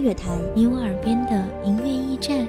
乐坛，你我耳边的音乐驿站，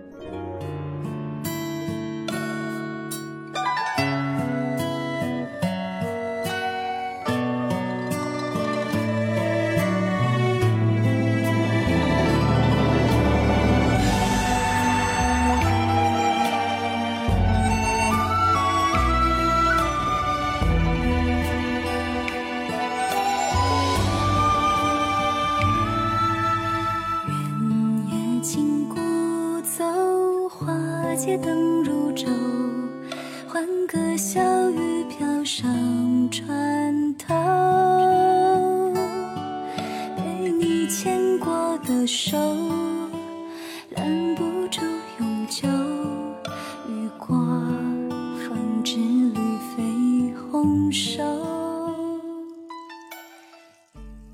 街灯如昼，欢歌笑语飘上船头。被你牵过的手，拦不住永久。雨过风之旅，飞红收。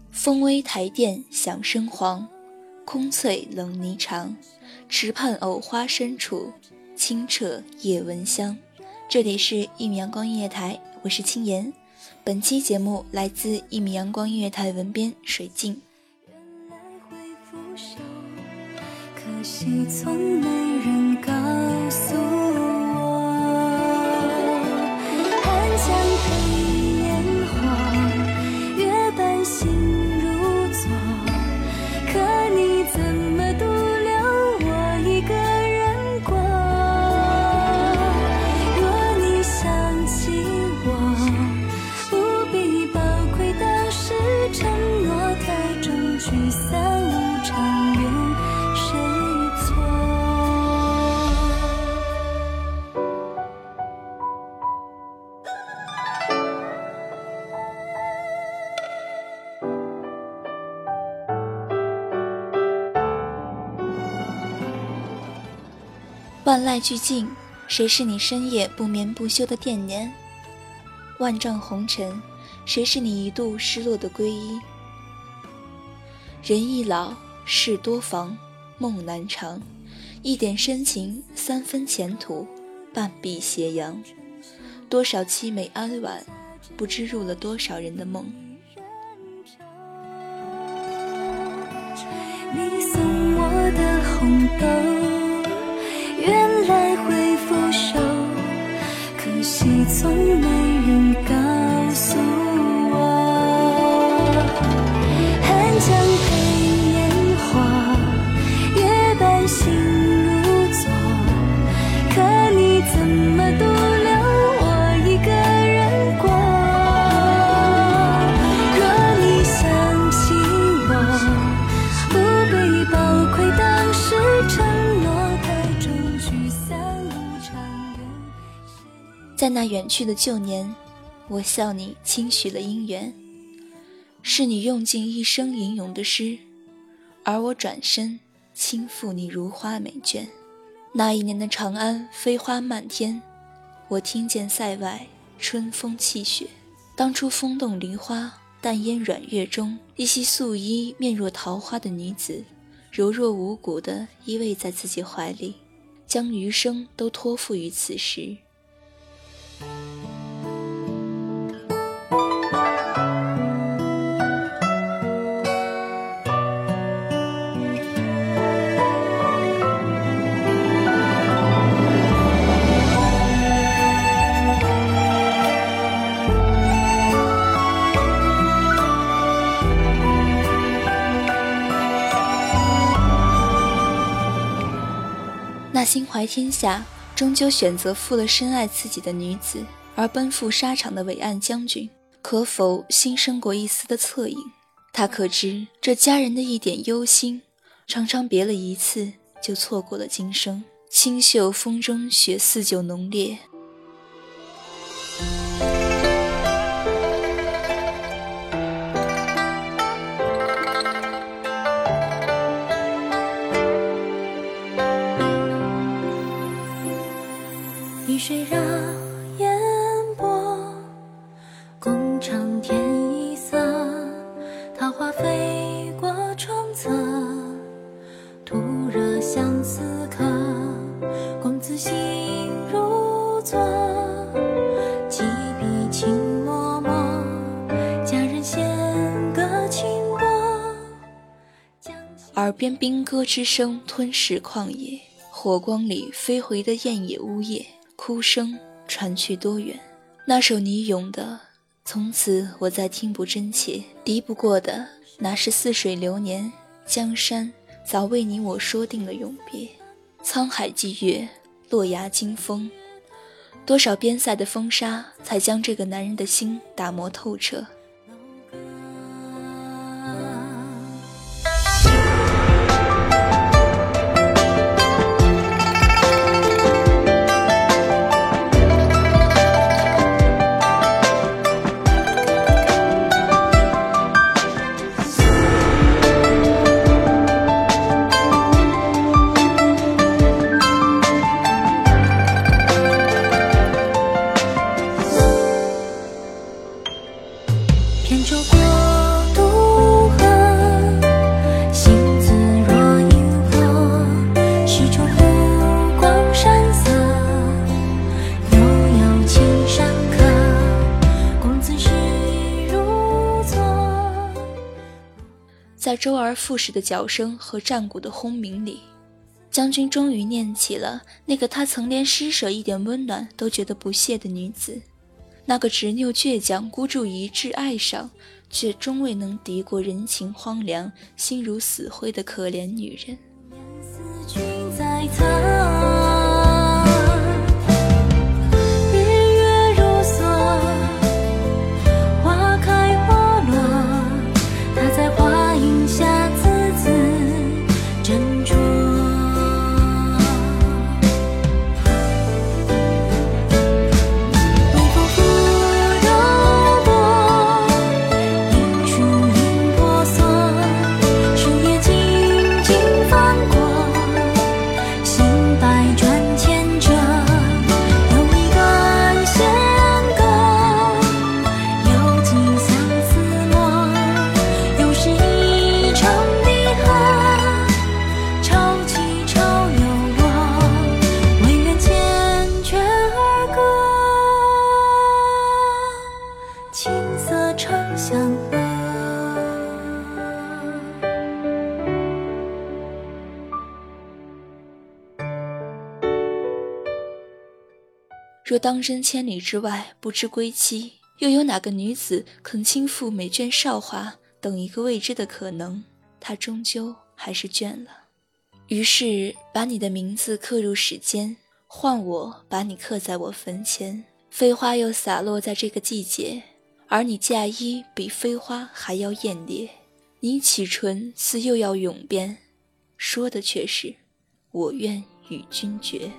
风微台殿响声黄，空翠冷霓裳。池畔藕花深处。清澈夜闻香，这里是一米阳光音乐台，我是青岩。本期节目来自一米阳光音乐台文编水镜。原来会腐朽，可惜从没人告诉万籁俱静，谁是你深夜不眠不休的惦念？万丈红尘，谁是你一度失落的皈依？人易老，事多防，梦难长。一点深情，三分前途，半壁斜阳。多少凄美哀婉，不知入了多少人的梦。你送我的红豆，原来会腐朽，可惜从没人告诉去的旧年，我笑你轻许了姻缘，是你用尽一生吟咏的诗，而我转身轻负你如花美眷。那一年的长安飞花漫天，我听见塞外春风泣雪。当初风动梨花，淡烟软月中，一袭素衣、面若桃花的女子，柔弱无骨地依偎在自己怀里，将余生都托付于此时。那心怀天下，终究选择负了深爱自己的女子而奔赴沙场的伟岸将军，可否心生过一丝的恻隐？他可知这家人的一点忧心，常常别了一次就错过了今生。清秀风中雪似酒浓烈。耳边兵戈之声吞噬旷野，火光里飞回的雁也呜咽。哭声传去多远？那首你咏的，从此我再听不真切。敌不过的，那是似水流年，江山早为你我说定了永别。沧海祭月，落崖惊风，多少边塞的风沙，才将这个男人的心打磨透彻。复式的脚声和战鼓的轰鸣里，将军终于念起了那个他曾连施舍一点温暖都觉得不屑的女子，那个执拗倔强、孤注一掷爱上，却终未能敌过人情荒凉、心如死灰的可怜女人。君在若当真千里之外不知归期，又有哪个女子肯倾覆美眷韶华，等一个未知的可能？她终究还是倦了。于是把你的名字刻入史间，换我把你刻在我坟前。飞花又洒落在这个季节，而你嫁衣比飞花还要艳烈。你启唇似又要永别，说的却是我愿与君绝。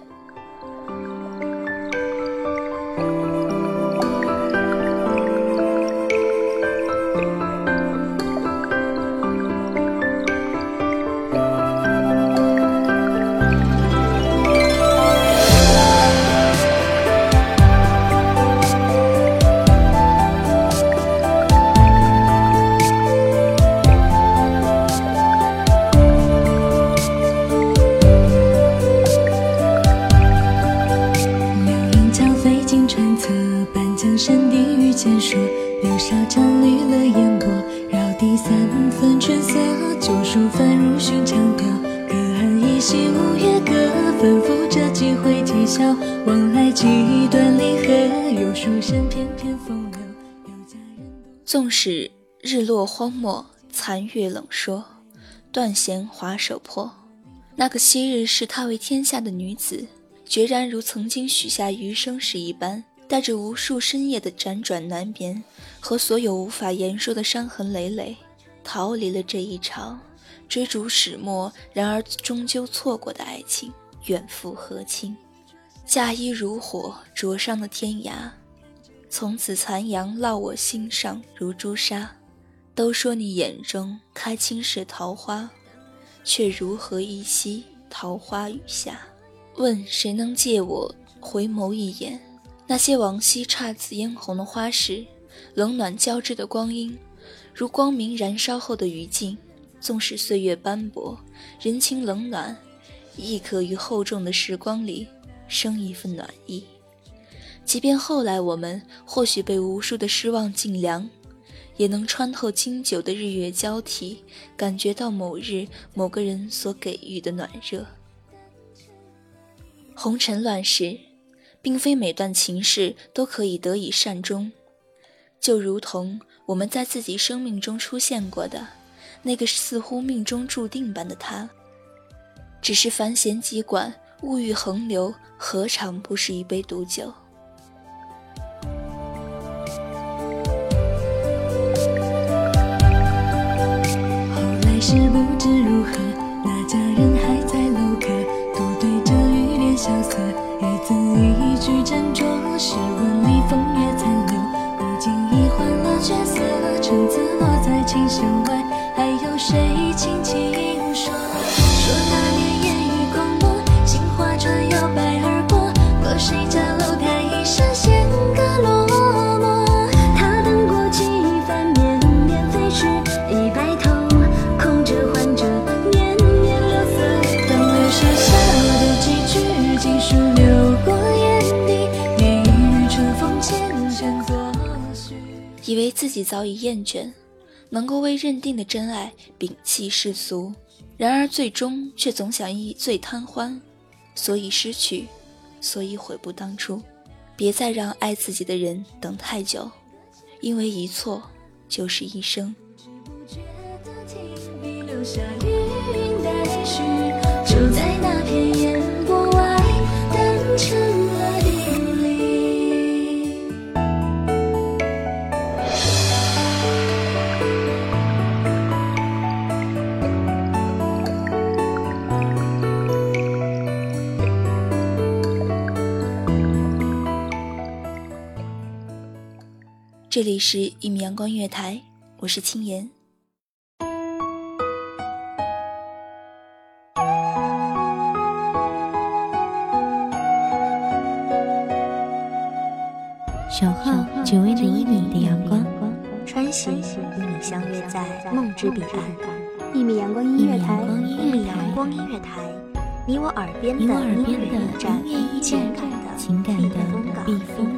是日落荒漠，残月冷说，断弦划手破，那个昔日视他为天下的女子，决然如曾经许下余生时一般，带着无数深夜的辗转难眠和所有无法言说的伤痕累累，逃离了这一场追逐始末，然而终究错过的爱情，远赴和亲。嫁衣如火灼伤的天涯，从此残阳烙我心上如朱砂。都说你眼中开青是桃花。却如何一夕桃花雨下？问谁能借我回眸一眼？那些往昔姹紫嫣红的花时，冷暖交织的光阴，如光明燃烧后的余烬。纵使岁月斑驳，人情冷暖，亦可于厚重的时光里生一份暖意。即便后来我们或许被无数的失望尽凉。也能穿透经久的日月交替，感觉到某日某个人所给予的暖热。红尘乱世，并非每段情事都可以得以善终，就如同我们在自己生命中出现过的那个似乎命中注定般的他。只是凡弦急管，物欲横流，何尝不是一杯毒酒？自己早已厌倦，能够为认定的真爱摒弃世俗，然而最终却总想一醉贪欢，所以失去，所以悔不当初。别再让爱自己的人等太久，因为一错就是一生。就这里是《一米阳光音乐台》，我是青言。小号只为那一米的阳光，穿行与你相约在梦之彼岸。一米阳光音乐台，一米阳光音乐台，你我耳边的音乐驿站，情感的避风港。